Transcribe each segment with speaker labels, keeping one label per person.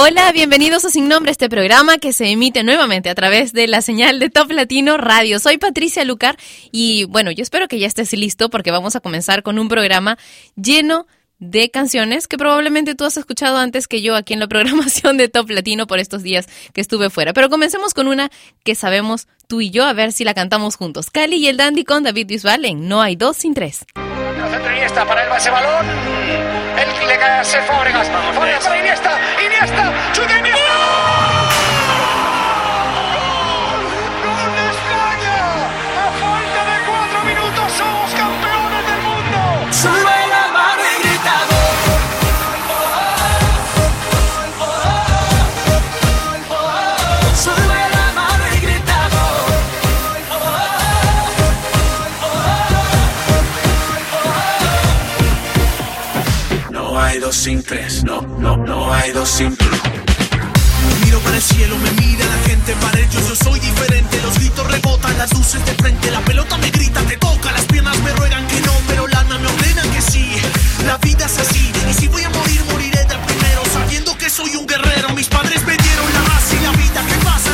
Speaker 1: Hola, bienvenidos a Sin Nombre, este programa que se emite nuevamente a través de la señal de Top Latino Radio. Soy Patricia Lucar y bueno, yo espero que ya estés listo porque vamos a comenzar con un programa lleno de canciones que probablemente tú has escuchado antes que yo aquí en la programación de Top Latino por estos días que estuve fuera. Pero comencemos con una que sabemos tú y yo, a ver si la cantamos juntos. Cali y el Dandy con David Bisbal en No hay dos sin tres.
Speaker 2: Para el base balón. Le cae a. Fábregas para Iniesta. Iniesta. ¡Chuta
Speaker 3: dos sin tres, no, no, no hay dos sin tres.
Speaker 4: Miro para el cielo, me mira la gente, para ellos yo soy diferente. Los gritos rebotan, las luces de frente, la pelota me grita, te toca, las piernas me ruegan que no, pero lana me ordena que sí. La vida es así, y si voy a morir, moriré de primero, sabiendo que soy un guerrero. Mis padres me dieron la raza y la vida, ¿qué pasa?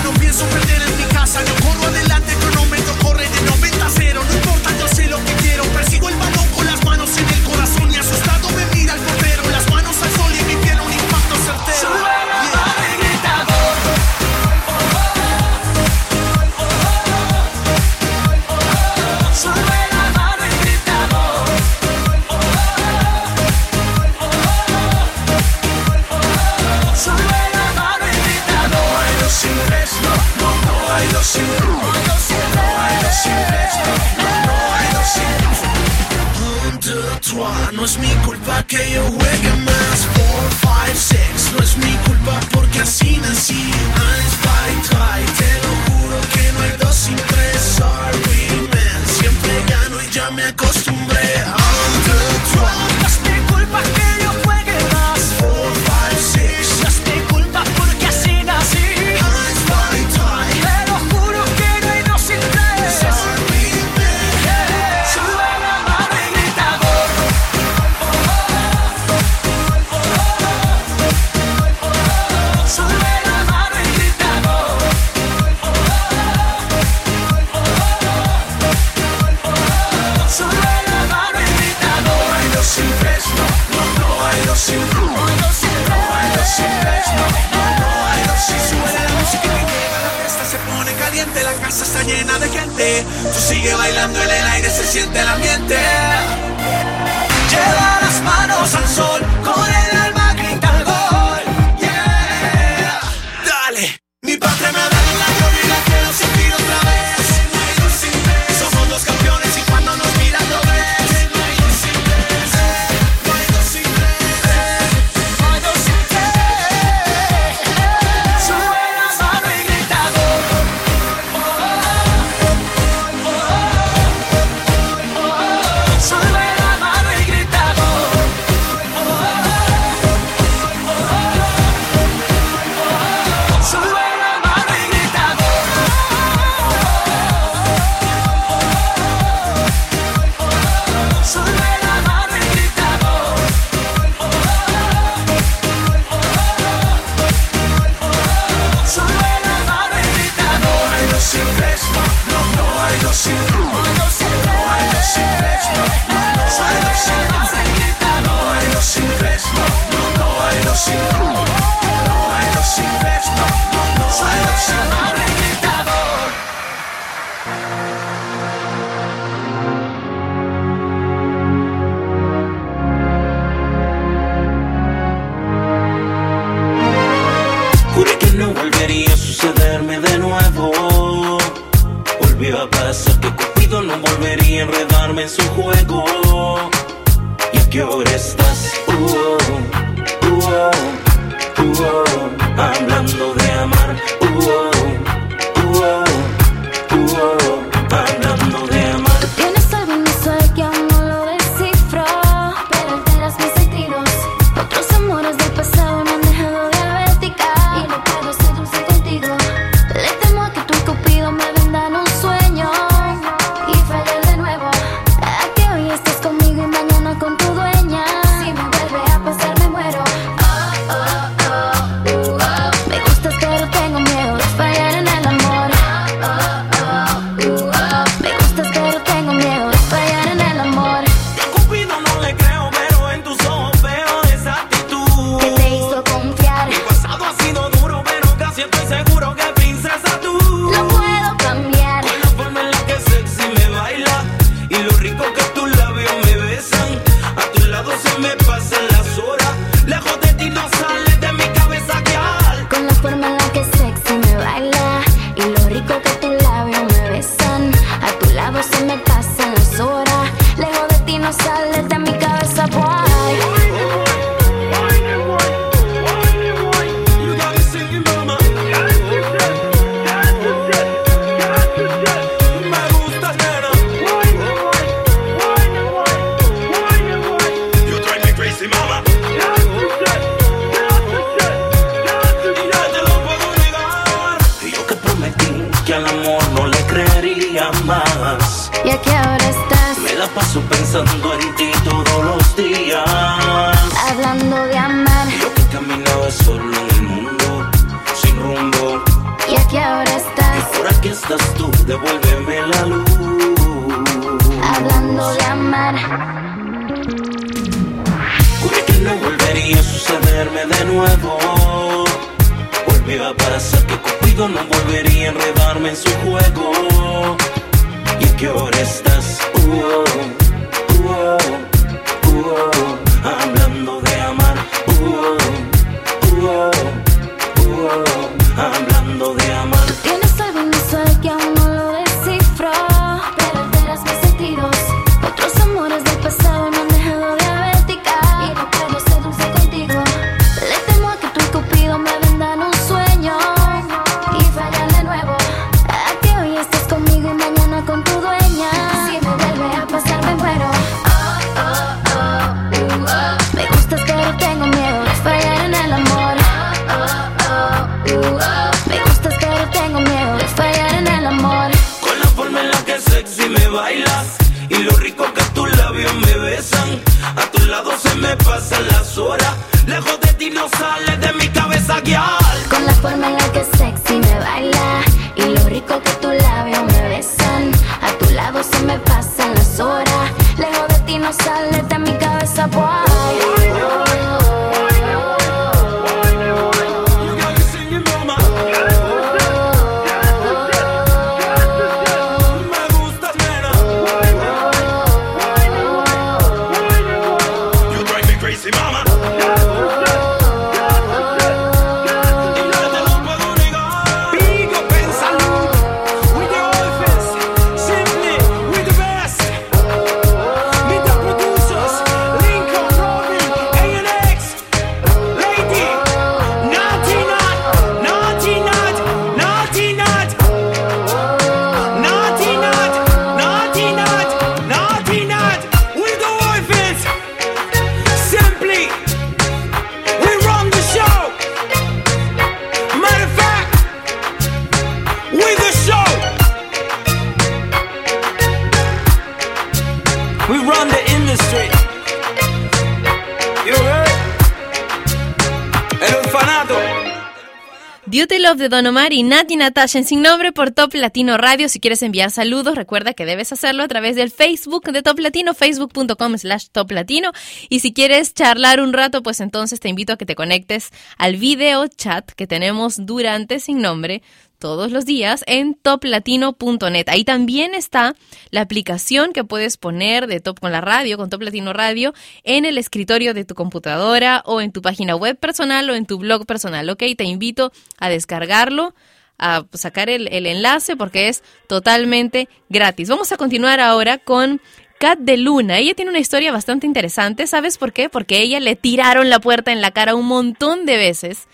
Speaker 1: Duty Love de Don Omar y Nati Natasha en Sin Nombre por Top Latino Radio. Si quieres enviar saludos, recuerda que debes hacerlo a través del Facebook de Top Latino, facebook.com slash Top Latino. Y si quieres charlar un rato, pues entonces te invito a que te conectes al video chat que tenemos durante Sin Nombre todos los días en toplatino.net. Ahí también está la aplicación que puedes poner de Top con la radio, con Top Latino Radio, en el escritorio de tu computadora o en tu página web personal o en tu blog personal. Ok, te invito a descargarlo a sacar el, el enlace porque es totalmente gratis. Vamos a continuar ahora con Kat de Luna. Ella tiene una historia bastante interesante. ¿Sabes por qué? Porque ella le tiraron la puerta en la cara un montón de veces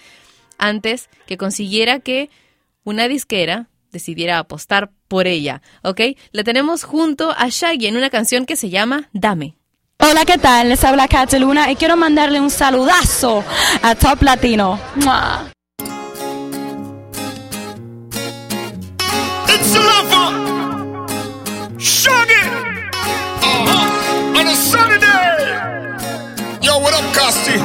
Speaker 1: antes que consiguiera que una disquera decidiera apostar por ella, ¿ok? La tenemos junto a Shaggy en una canción que se llama Dame.
Speaker 5: Hola, ¿qué tal? Les habla Kat de Luna y quiero mandarle un saludazo a Top Latino. ¡Mua!
Speaker 6: It's a lover. Shaggy. Uh-huh. On a sunny day. Yo, what up, Costi?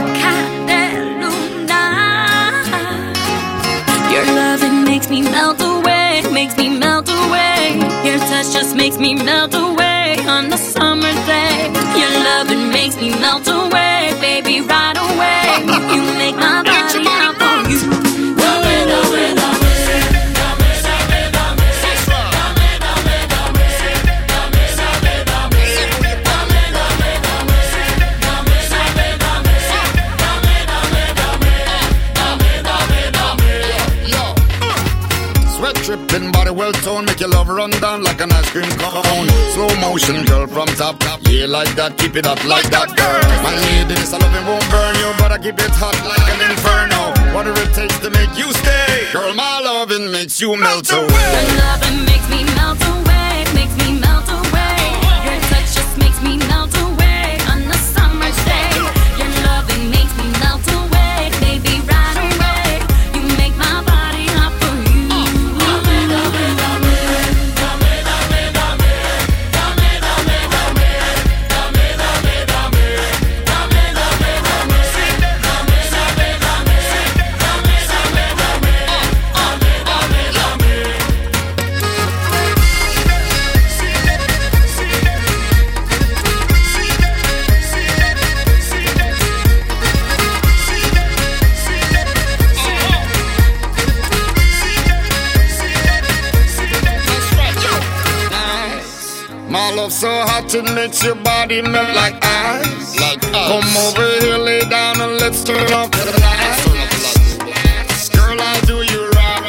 Speaker 7: Touch just makes me melt away on the summer day. Your loving makes me melt away, baby, right away. You make my body
Speaker 6: Sweat dripping, body well toned, make your love run down like an ice cream cone. Slow motion, girl from top, top, yeah, like that, keep it up like that, girl. My lady, this loving won't burn you, but I keep it hot like an inferno. Whatever it takes to make you stay, girl, my loving makes you melt away.
Speaker 7: Your loving makes me melt away,
Speaker 6: it makes your body melt like ice. Like ice. Come over here, lay down, and let's turn off the lights. Girl, I'll do you right.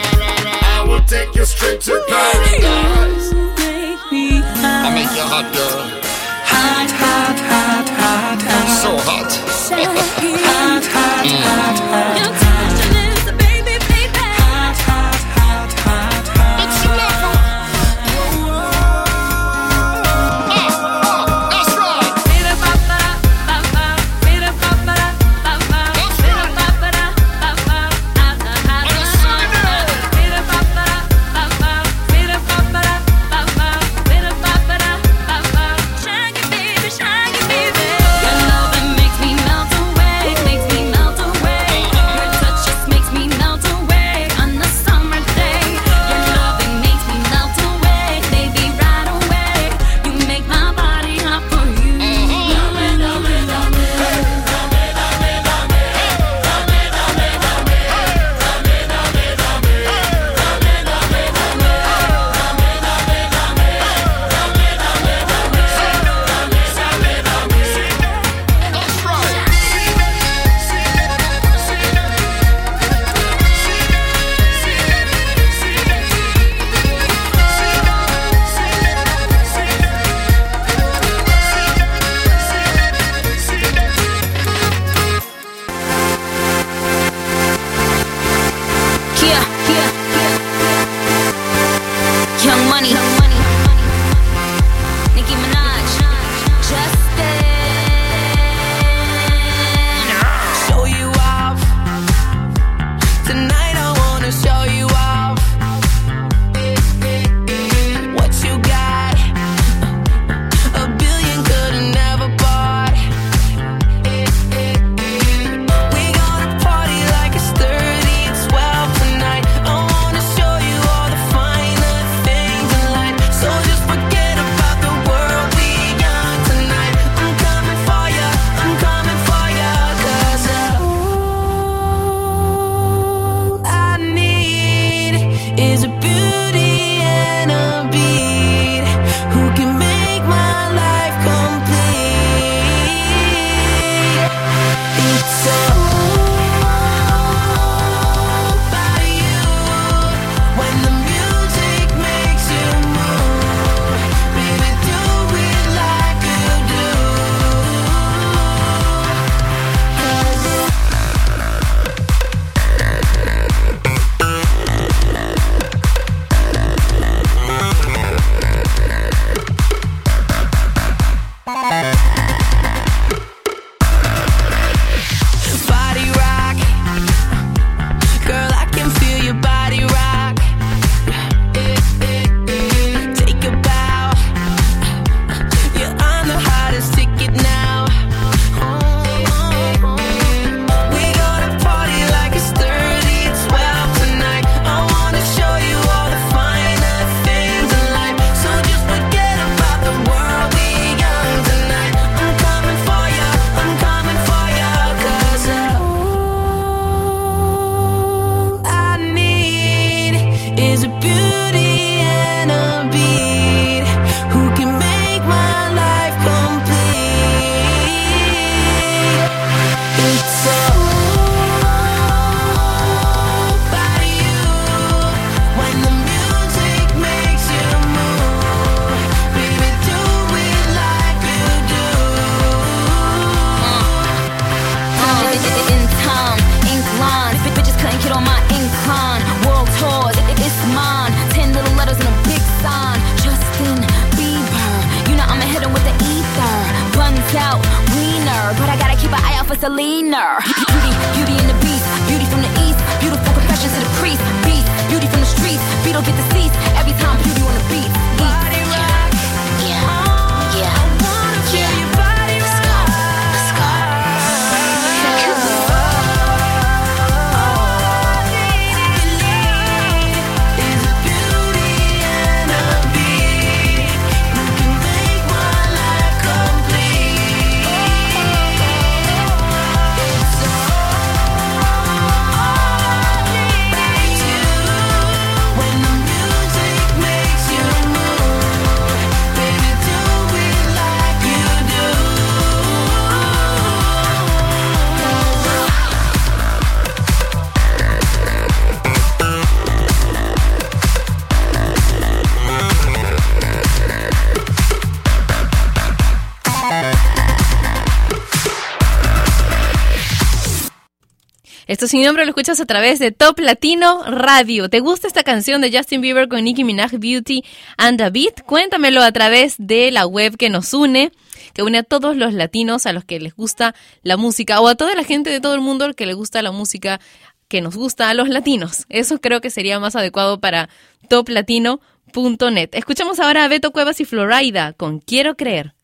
Speaker 6: I will take you straight to paradise. I make you hot, girl.
Speaker 3: Hot, hot, hot, hot, hot.
Speaker 6: So hot.
Speaker 3: Mm. hot, hot, hot, hot. beat.
Speaker 1: Esto sin nombre lo escuchas a través de Top Latino Radio. ¿Te gusta esta canción de Justin Bieber con Nicki Minaj, Beauty and a Beat? Cuéntamelo a través de la web que nos une, que une a todos los latinos a los que les gusta la música o a toda la gente de todo el mundo que le gusta la música que nos gusta a los latinos. Eso creo que sería más adecuado para toplatino.net. Escuchamos ahora a Beto Cuevas y Florida con Quiero creer.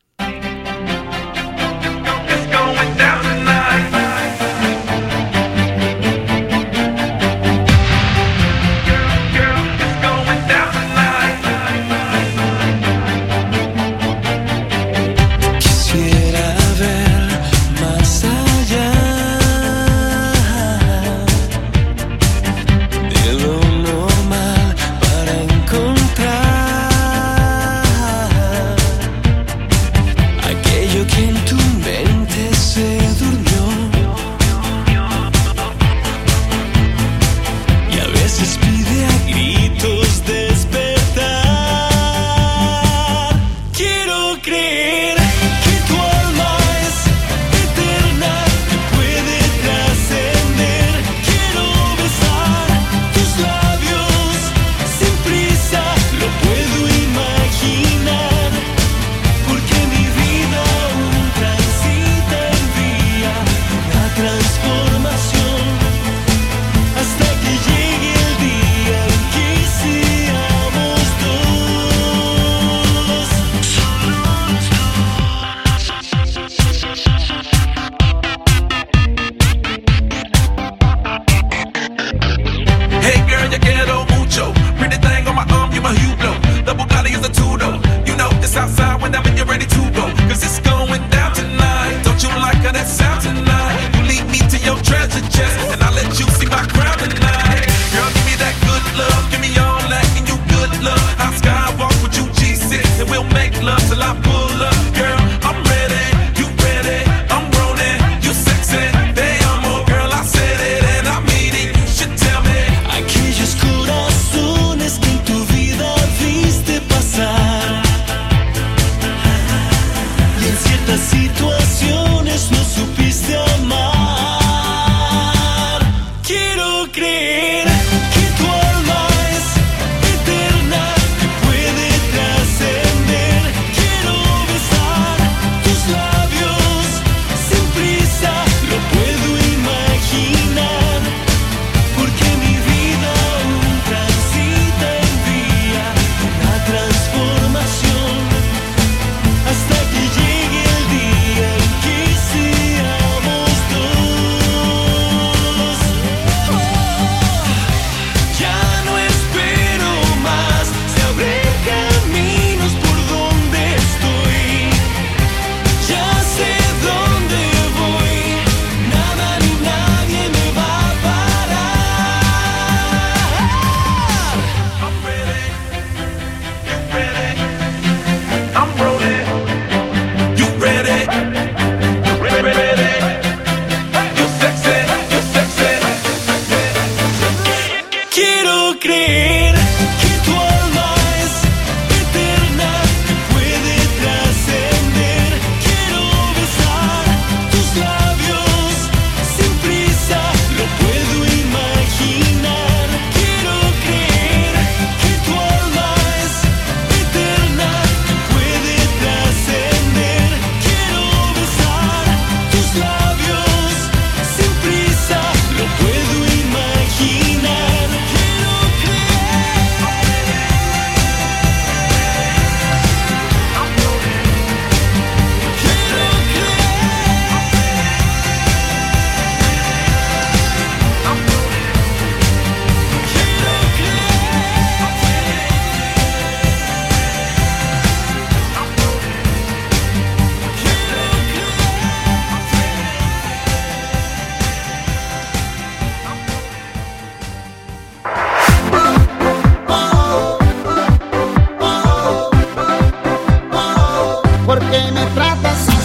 Speaker 8: porque me tratas así.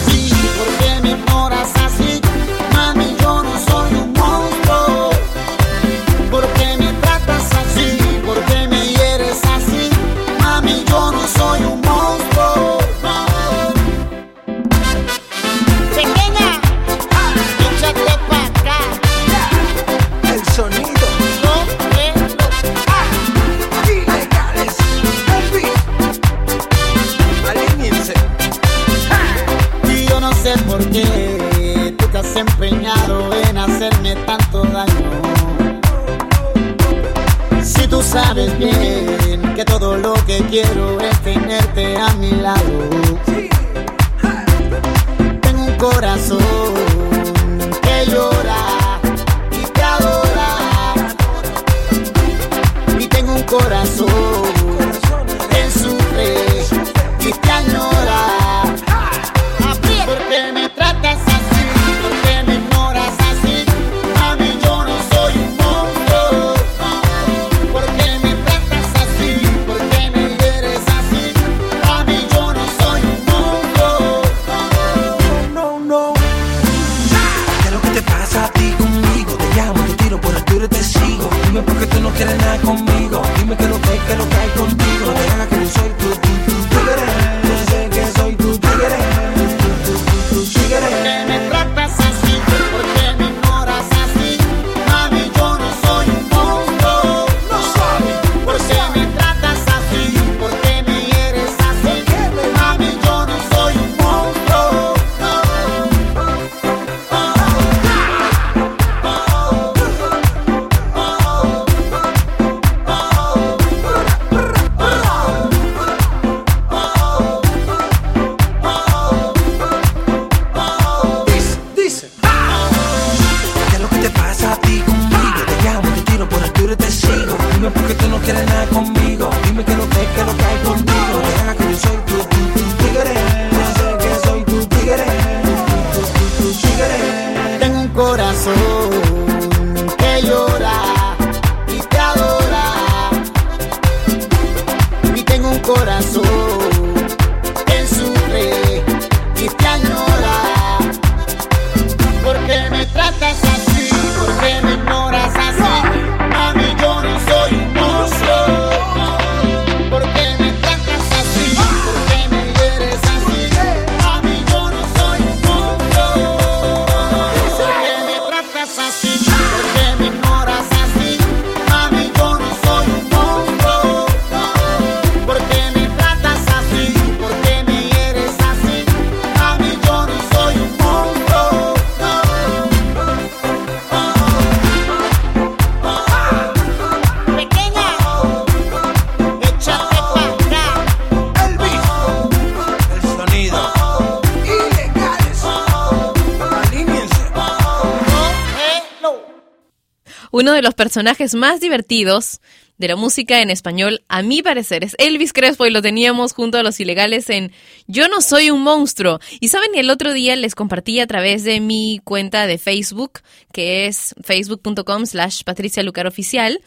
Speaker 1: De los personajes más divertidos de la música en español, a mi parecer, es Elvis Crespo y lo teníamos junto a los ilegales en Yo no soy un monstruo. Y saben, el otro día les compartí a través de mi cuenta de Facebook, que es facebook.com slash Patricia Lucar Oficial,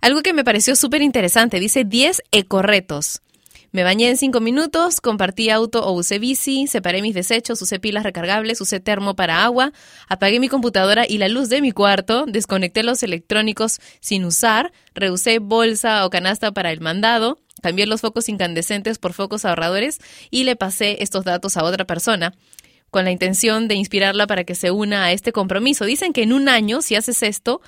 Speaker 1: algo que me pareció súper interesante. Dice 10 ecorretos. Me bañé en cinco minutos, compartí auto o usé bici, separé mis desechos, usé pilas recargables, usé termo para agua, apagué mi computadora y la luz de mi cuarto, desconecté los electrónicos sin usar, reusé bolsa o canasta para el mandado, cambié los focos incandescentes por focos ahorradores y le pasé estos datos a otra persona con la intención de inspirarla para que se una a este compromiso. Dicen que en un año, si haces esto,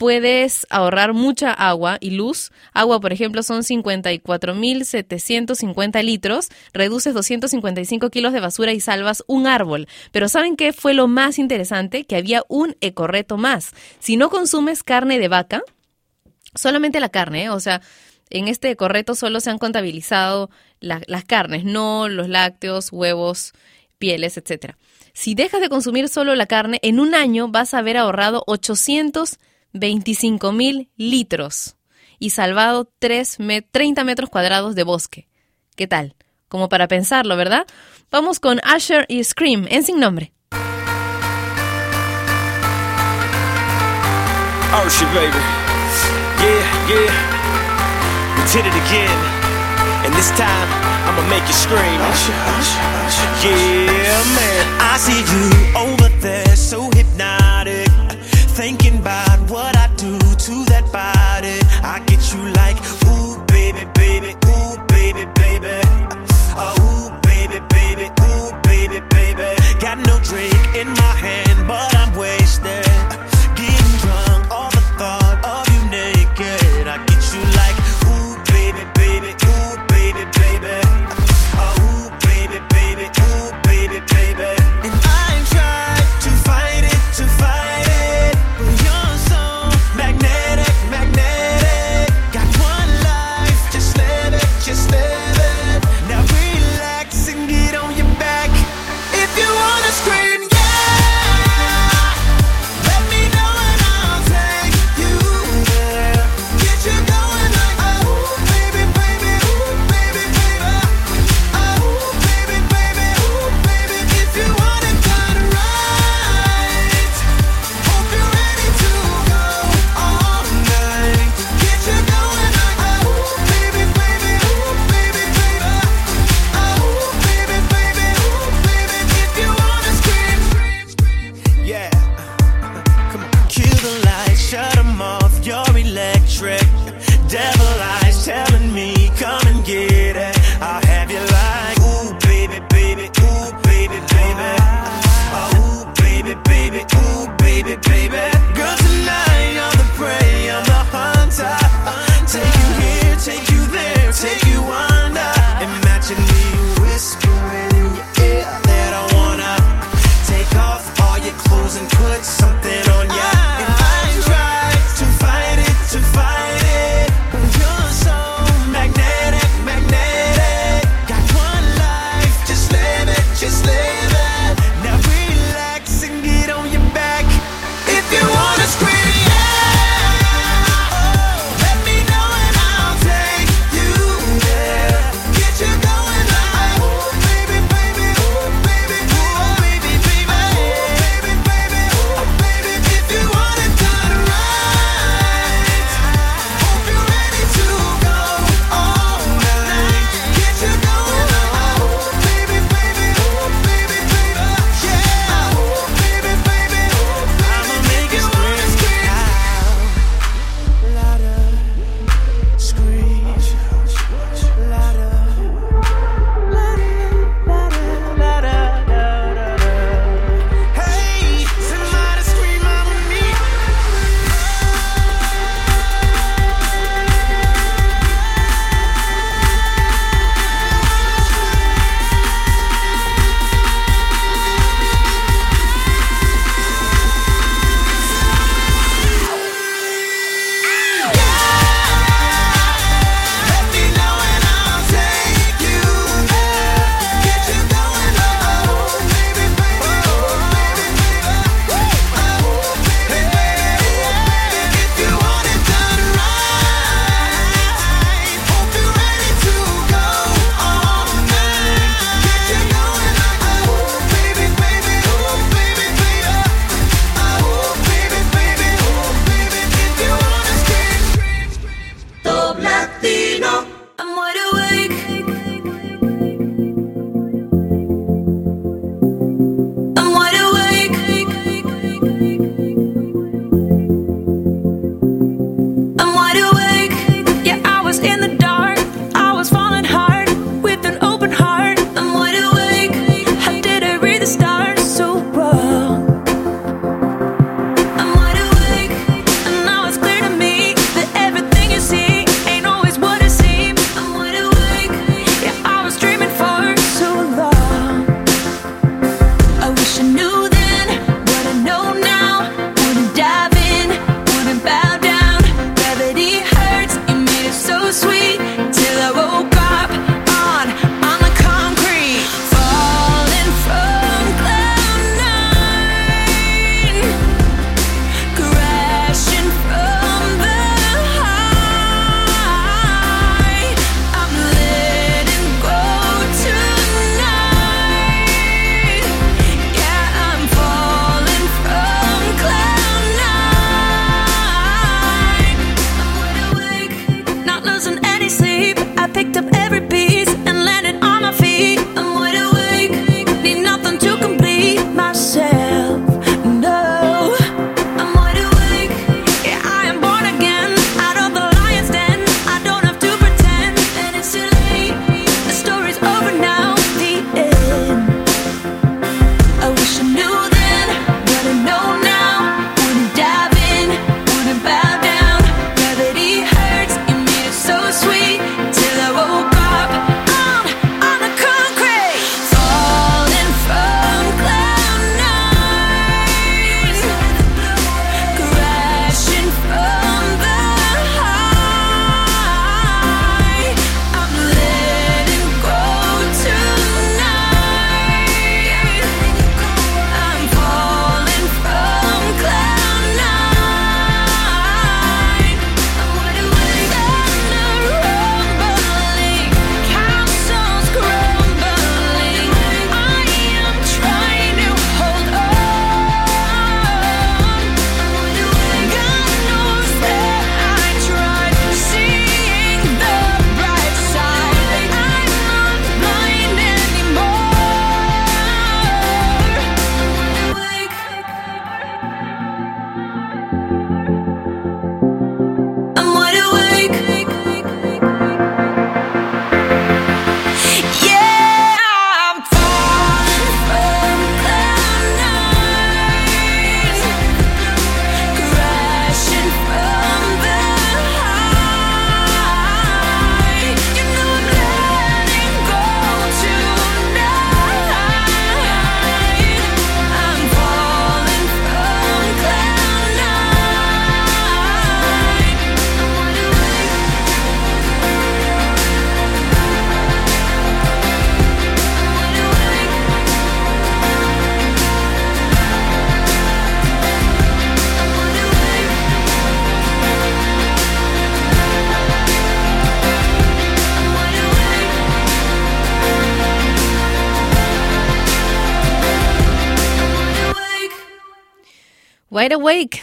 Speaker 1: puedes ahorrar mucha agua y luz. Agua, por ejemplo, son 54.750 litros, reduces 255 kilos de basura y salvas un árbol. Pero ¿saben qué fue lo más interesante? Que había un ecorreto más. Si no consumes carne de vaca, solamente la carne, ¿eh? o sea, en este ecorreto solo se han contabilizado las carnes, no los lácteos, huevos, pieles, etcétera. Si dejas de consumir solo la carne, en un año vas a haber ahorrado 800 25.000 litros y salvado 3 me 30 metros cuadrados de bosque. ¿Qué tal? Como para pensarlo, ¿verdad? Vamos con Asher y Scream en sin nombre.
Speaker 9: Oh shit, baby. Yeah, yeah. We did it again. And this time, I'ma make you scream. Yeah, man.
Speaker 3: I see you over there, so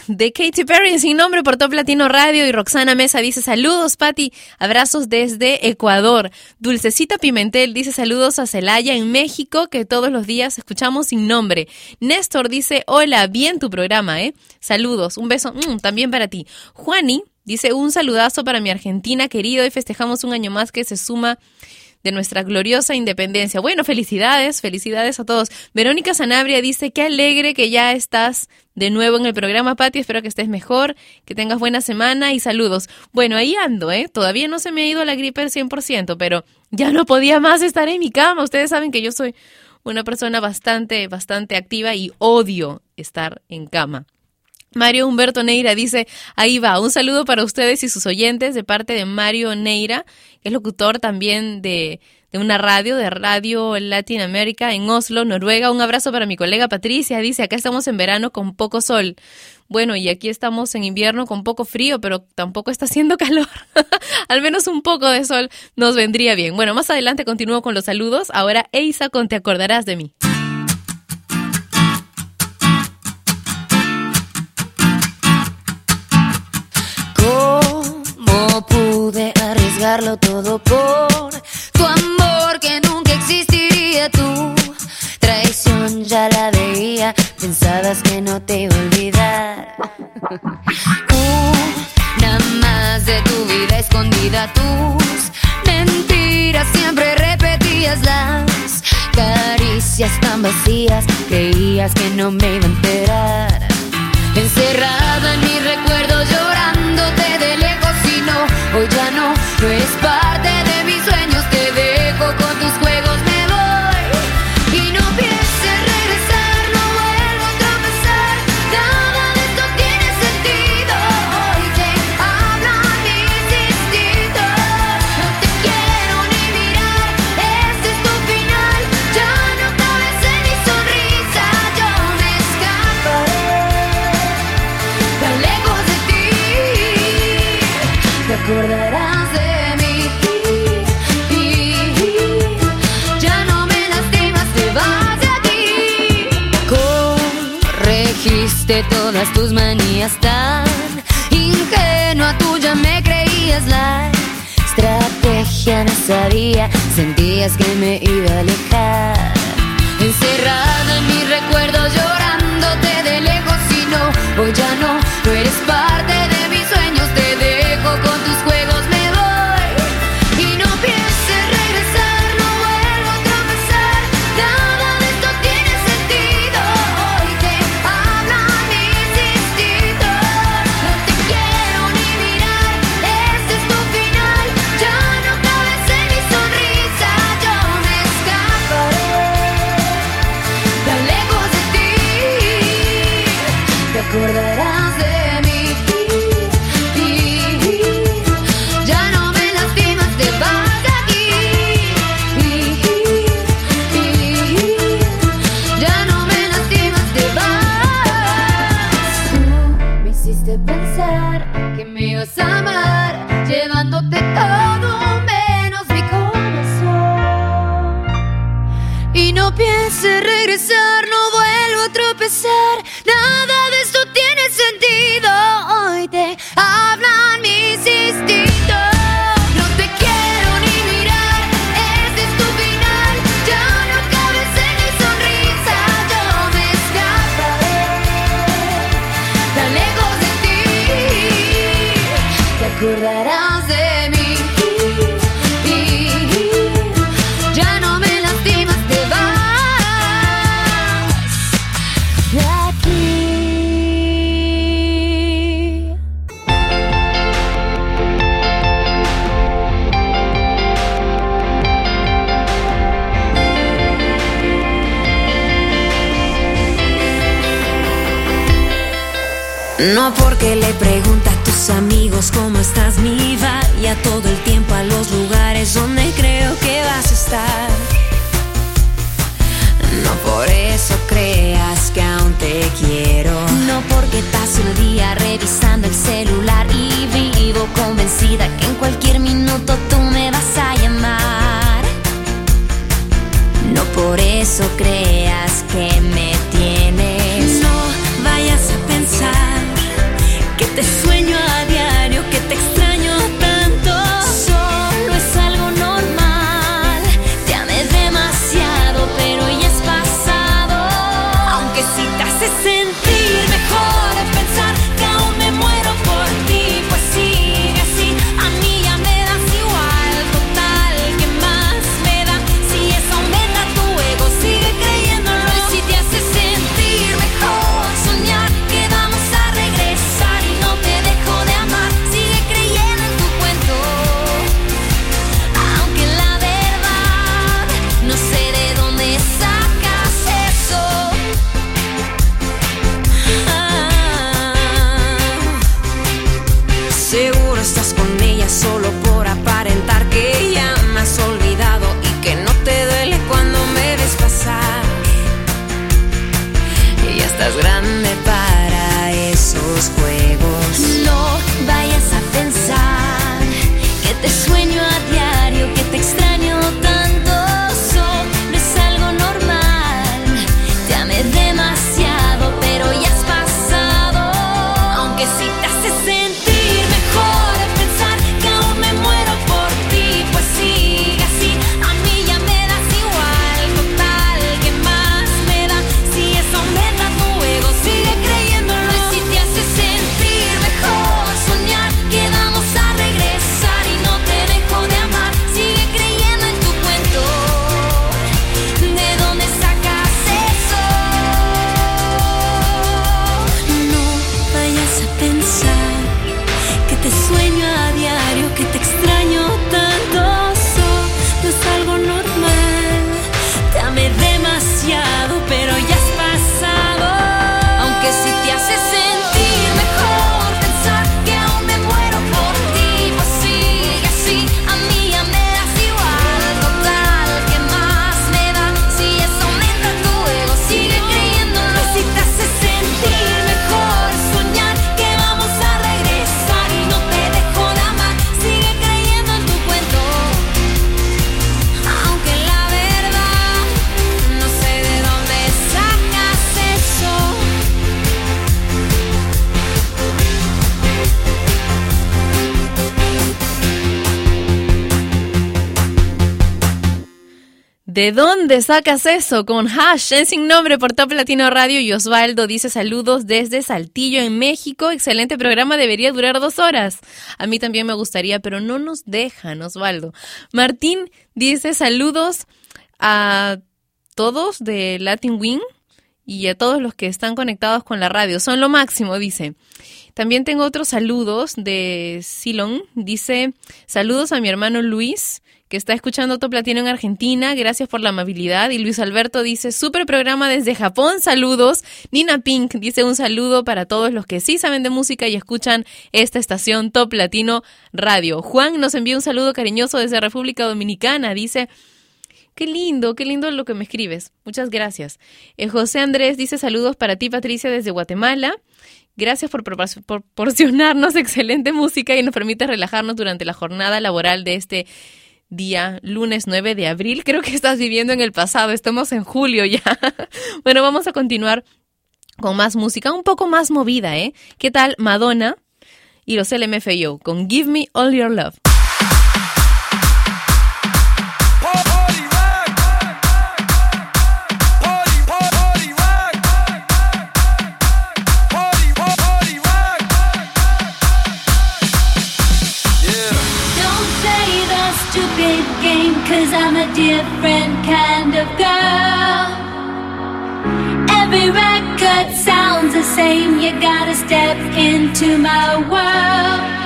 Speaker 1: De Katy Perry sin nombre por Top Latino Radio y Roxana Mesa dice saludos Patti, abrazos desde Ecuador. Dulcecita Pimentel dice saludos a Celaya en México que todos los días escuchamos sin nombre. Néstor dice hola, bien tu programa, ¿eh? Saludos, un beso mm, también para ti. Juani dice un saludazo para mi Argentina querido y festejamos un año más que se suma de nuestra gloriosa independencia. Bueno, felicidades, felicidades a todos. Verónica Sanabria dice, qué alegre que ya estás de nuevo en el programa, Pati. Espero que estés mejor, que tengas buena semana y saludos. Bueno, ahí ando, ¿eh? Todavía no se me ha ido la gripe al 100%, pero ya no podía más estar en mi cama. Ustedes saben que yo soy una persona bastante, bastante activa y odio estar en cama. Mario Humberto Neira dice, ahí va, un saludo para ustedes y sus oyentes de parte de Mario Neira, que es locutor también de, de una radio, de Radio Latinoamérica en Oslo, Noruega. Un abrazo para mi colega Patricia, dice, acá estamos en verano con poco sol. Bueno, y aquí estamos en invierno con poco frío, pero tampoco está haciendo calor. Al menos un poco de sol nos vendría bien. Bueno, más adelante continúo con los saludos. Ahora, Eisa, con Te acordarás de mí.
Speaker 7: Todo por tu amor que nunca existiría? Tu traición ya la veía, pensabas que no te iba a olvidar. Una más de tu vida escondida, tus mentiras siempre repetías las caricias tan vacías, creías que no me iba a enterar. Encerrado en mi recuerdo ya no, Corregiste todas tus manías tan ingenua, tuya me creías la estrategia no sabía, sentías que me iba a alejar. Encerrada en mi recuerdo llorándote de lejos y no, hoy ya no, no eres parte No
Speaker 10: porque le pregunta a tus amigos cómo estás, mi vaya todo el tiempo a los lugares donde creo que vas a estar. No por eso creas que aún te quiero. No porque paso el día revisando el celular y vivo convencida que en cualquier minuto tú me vas a llamar. No por eso creas ¿De dónde sacas eso?
Speaker 1: Con Hash en sin nombre por Top Latino Radio y Osvaldo dice saludos desde Saltillo en México. Excelente programa, debería durar dos horas. A mí también me gustaría, pero no nos dejan, Osvaldo. Martín dice saludos a todos de Latin Wing y a todos los que están conectados con la radio. Son lo máximo, dice. También tengo otros saludos de Silon. Dice, saludos a mi hermano Luis, que está escuchando Top Latino en Argentina. Gracias por la amabilidad. Y Luis Alberto dice, super programa desde Japón. Saludos. Nina Pink dice un saludo para todos los que sí saben de música y escuchan esta estación Top Latino Radio. Juan nos envía un saludo cariñoso desde República Dominicana. Dice, Qué lindo, qué lindo lo que me escribes. Muchas gracias. Eh, José Andrés dice saludos para ti, Patricia, desde Guatemala. Gracias por propor- proporcionarnos excelente música y nos permite relajarnos durante la jornada laboral de este día, lunes 9 de abril. Creo que estás viviendo en el pasado, estamos en julio ya. bueno, vamos a continuar con más música, un poco más movida, ¿eh? ¿Qué tal Madonna y los LMFAO con Give Me All Your Love?
Speaker 10: Different kind of girl. Every record sounds the same, you gotta step into my world.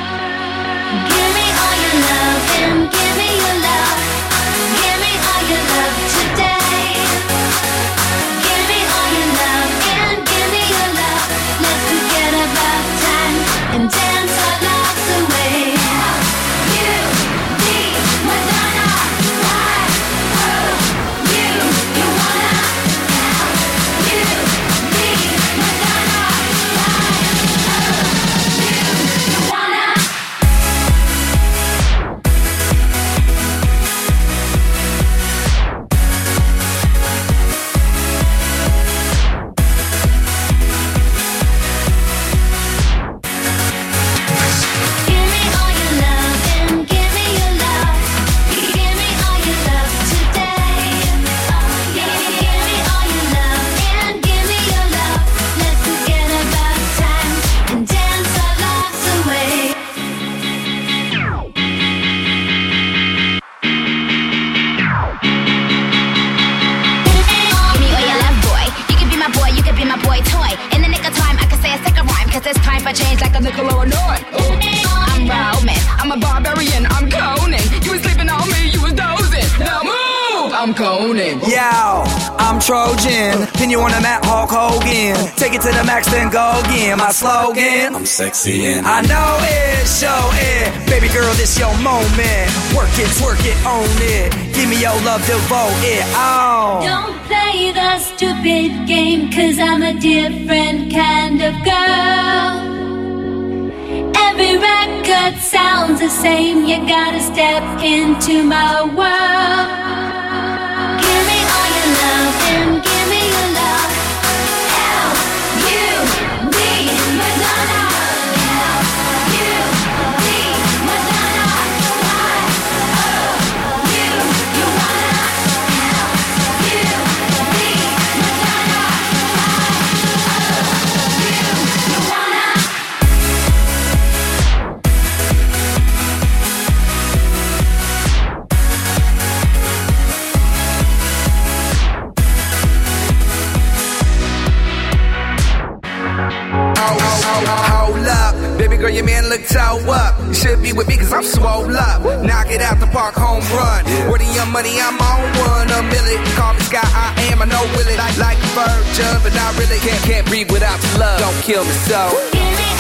Speaker 11: Sexy and I know it, show it. Baby girl, this your moment. Work it, twerk it, own it. Give me your love, devote it. Oh.
Speaker 10: Don't play the stupid game, cause I'm a different kind of girl. Every record sounds the same, you gotta step into my world.
Speaker 11: Should be with me cause I'm swole up. Knock it out the park, home run. Yeah. Where the young money, I'm on one. A million. Call me Sky, I am, I know Willie. Like, like a virgin, but not really. Can't, can't breathe without love. Don't kill me so.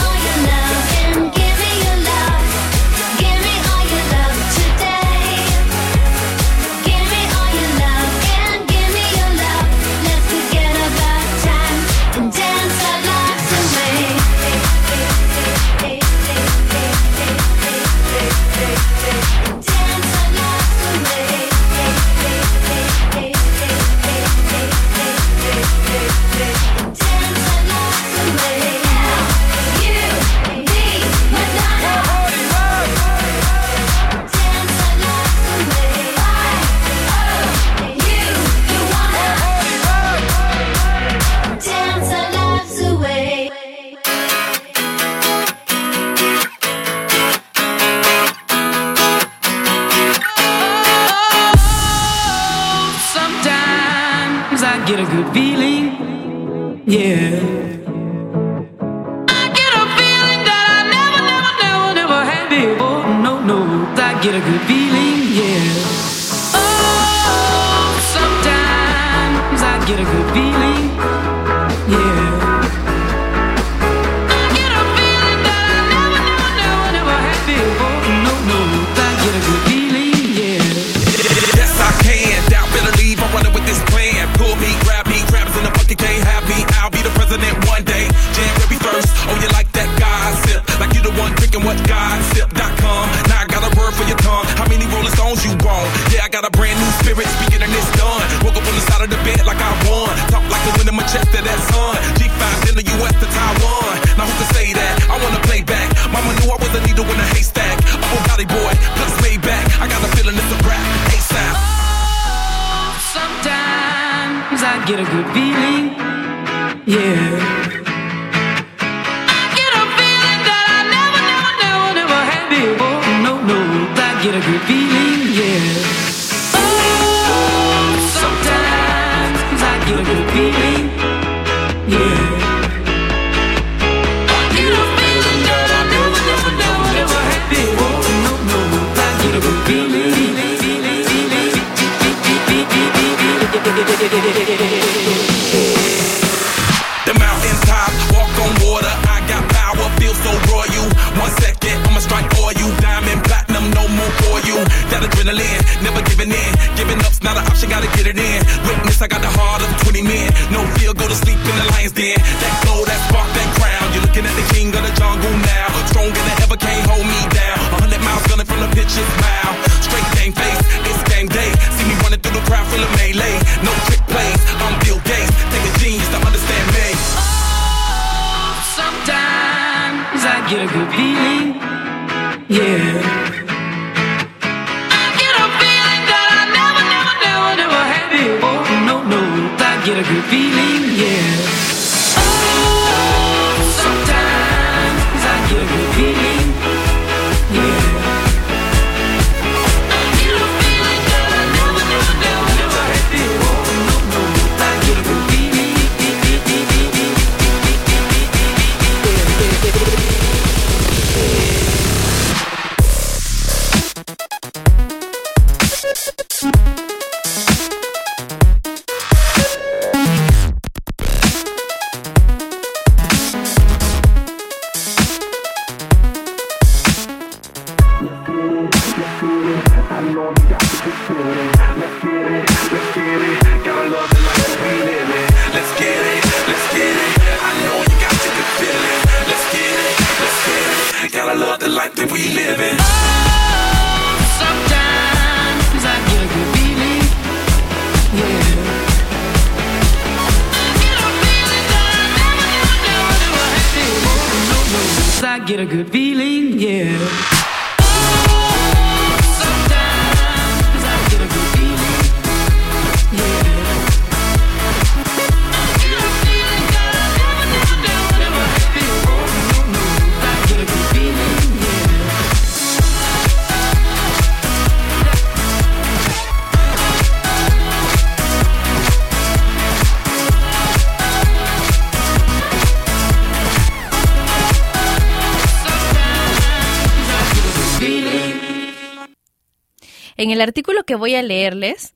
Speaker 1: El artículo que voy a leerles,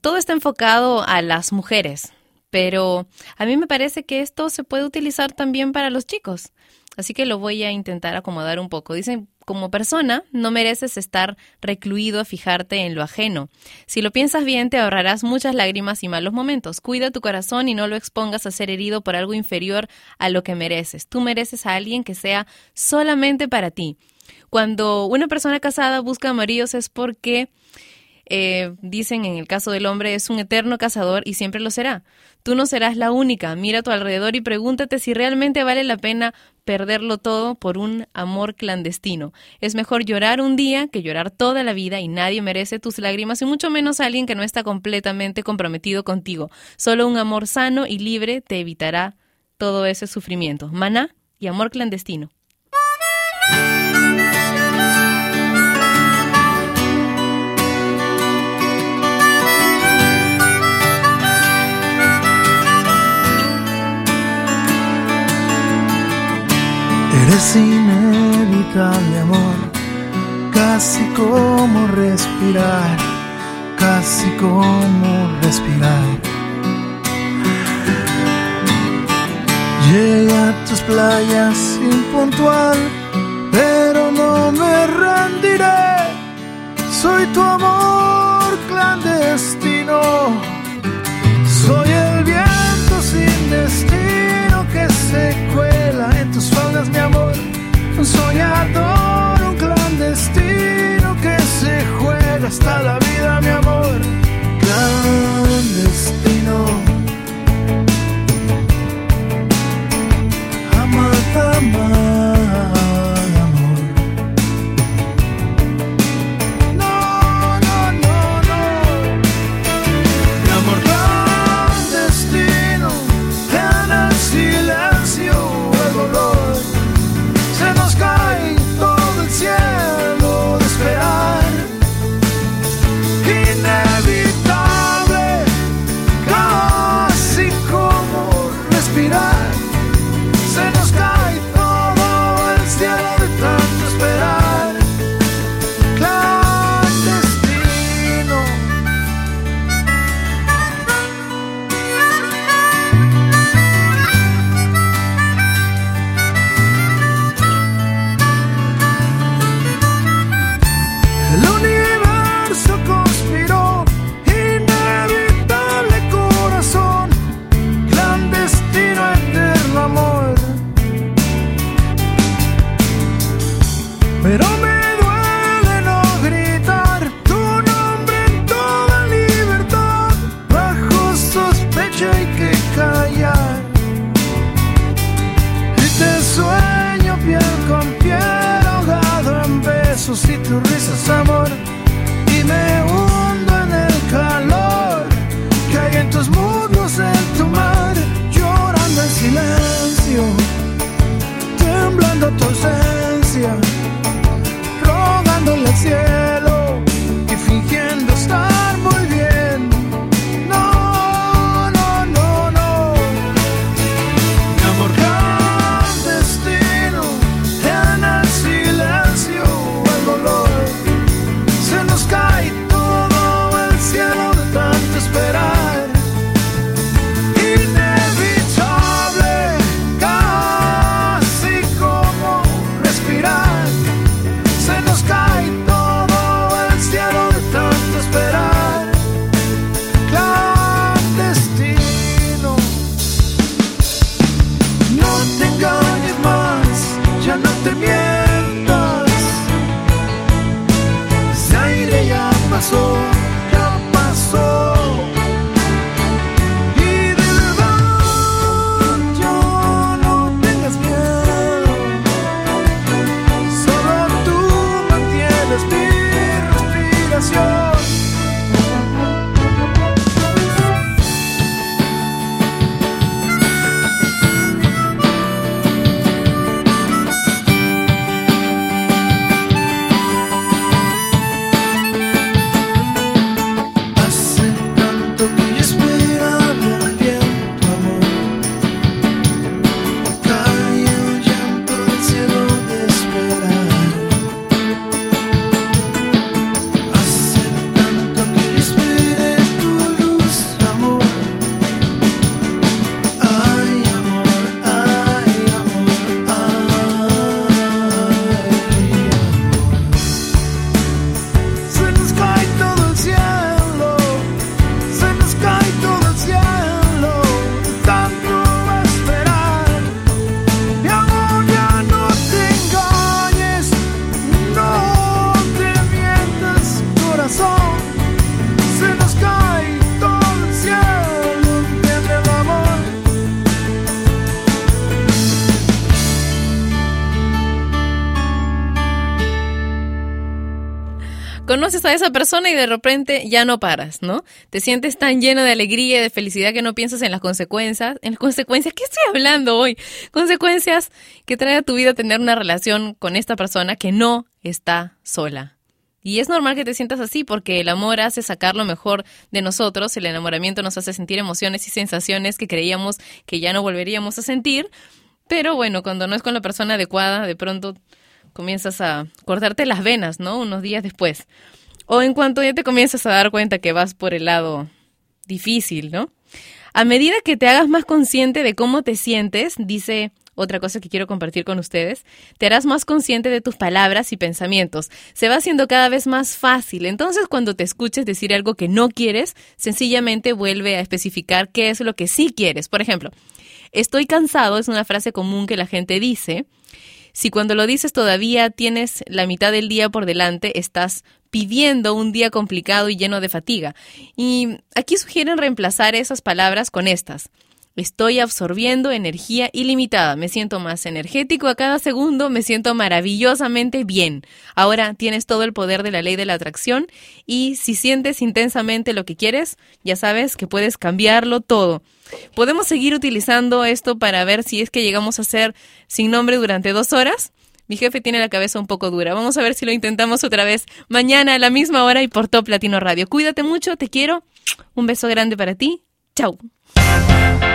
Speaker 1: todo está enfocado a las mujeres, pero a mí me parece que esto se puede utilizar también para los chicos. Así que lo voy a intentar acomodar un poco. Dicen, como persona, no mereces estar recluido a fijarte en lo ajeno. Si lo piensas bien, te ahorrarás muchas lágrimas y malos momentos. Cuida tu corazón y no lo expongas a ser herido por algo inferior a lo que mereces. Tú mereces a alguien que sea solamente para ti. Cuando una persona casada busca maridos es porque eh, dicen en el caso del hombre es un eterno cazador y siempre lo será. Tú no serás la única. Mira a tu alrededor y pregúntate si realmente vale la pena perderlo todo por un amor clandestino. Es mejor llorar un día que llorar toda la vida y nadie merece tus lágrimas y mucho menos alguien que no está completamente comprometido contigo. Solo un amor sano y libre te evitará todo ese sufrimiento. Maná y amor clandestino.
Speaker 12: Eres inevitable, amor, casi como respirar, casi como respirar. Llega a tus playas impuntual, pero no me rendiré. Soy tu amor clandestino, soy el viento sin destino se cuela en tus faldas, mi amor. Un soñador, un clandestino que se juega hasta la vida, mi amor. Clandestino.
Speaker 1: Esa persona y de repente ya no paras, ¿no? Te sientes tan lleno de alegría y de felicidad que no piensas en las consecuencias. En las consecuencias, ¿qué estoy hablando hoy? Consecuencias que trae a tu vida tener una relación con esta persona que no está sola. Y es normal que te sientas así porque el amor hace sacar lo mejor de nosotros, el enamoramiento nos hace sentir emociones y sensaciones que creíamos que ya no volveríamos a sentir, pero bueno, cuando no es con la persona adecuada, de pronto comienzas a cortarte las venas, ¿no? Unos días después. O en cuanto ya te comienzas a dar cuenta que vas por el lado difícil, ¿no? A medida que te hagas más consciente de cómo te sientes, dice otra cosa que quiero compartir con ustedes, te harás más consciente de tus palabras y pensamientos. Se va haciendo cada vez más fácil. Entonces, cuando te escuches decir algo que no quieres, sencillamente vuelve a especificar qué es lo que sí quieres. Por ejemplo, estoy cansado es una frase común que la gente dice. Si cuando lo dices todavía tienes la mitad del día por delante, estás pidiendo un día complicado y lleno de fatiga. Y aquí sugieren reemplazar esas palabras con estas. Estoy absorbiendo energía ilimitada. Me siento más energético a cada segundo. Me siento maravillosamente bien. Ahora tienes todo el poder de la ley de la atracción y si sientes intensamente lo que quieres, ya sabes que puedes cambiarlo todo. Podemos seguir utilizando esto para ver si es que llegamos a ser sin nombre durante dos horas. Mi jefe tiene la cabeza un poco dura. Vamos a ver si lo intentamos otra vez mañana a la misma hora y por Top Latino Radio. Cuídate mucho, te quiero. Un beso grande para ti. Chau.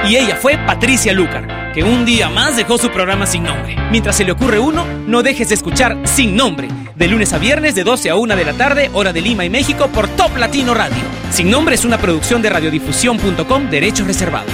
Speaker 13: Y ella fue Patricia Lucar, que un día más dejó su programa sin nombre. Mientras se le ocurre uno, no dejes de escuchar Sin Nombre, de lunes a viernes de 12 a 1 de la tarde, hora de Lima y México, por Top Latino Radio. Sin Nombre es una producción de radiodifusión.com, derechos reservados.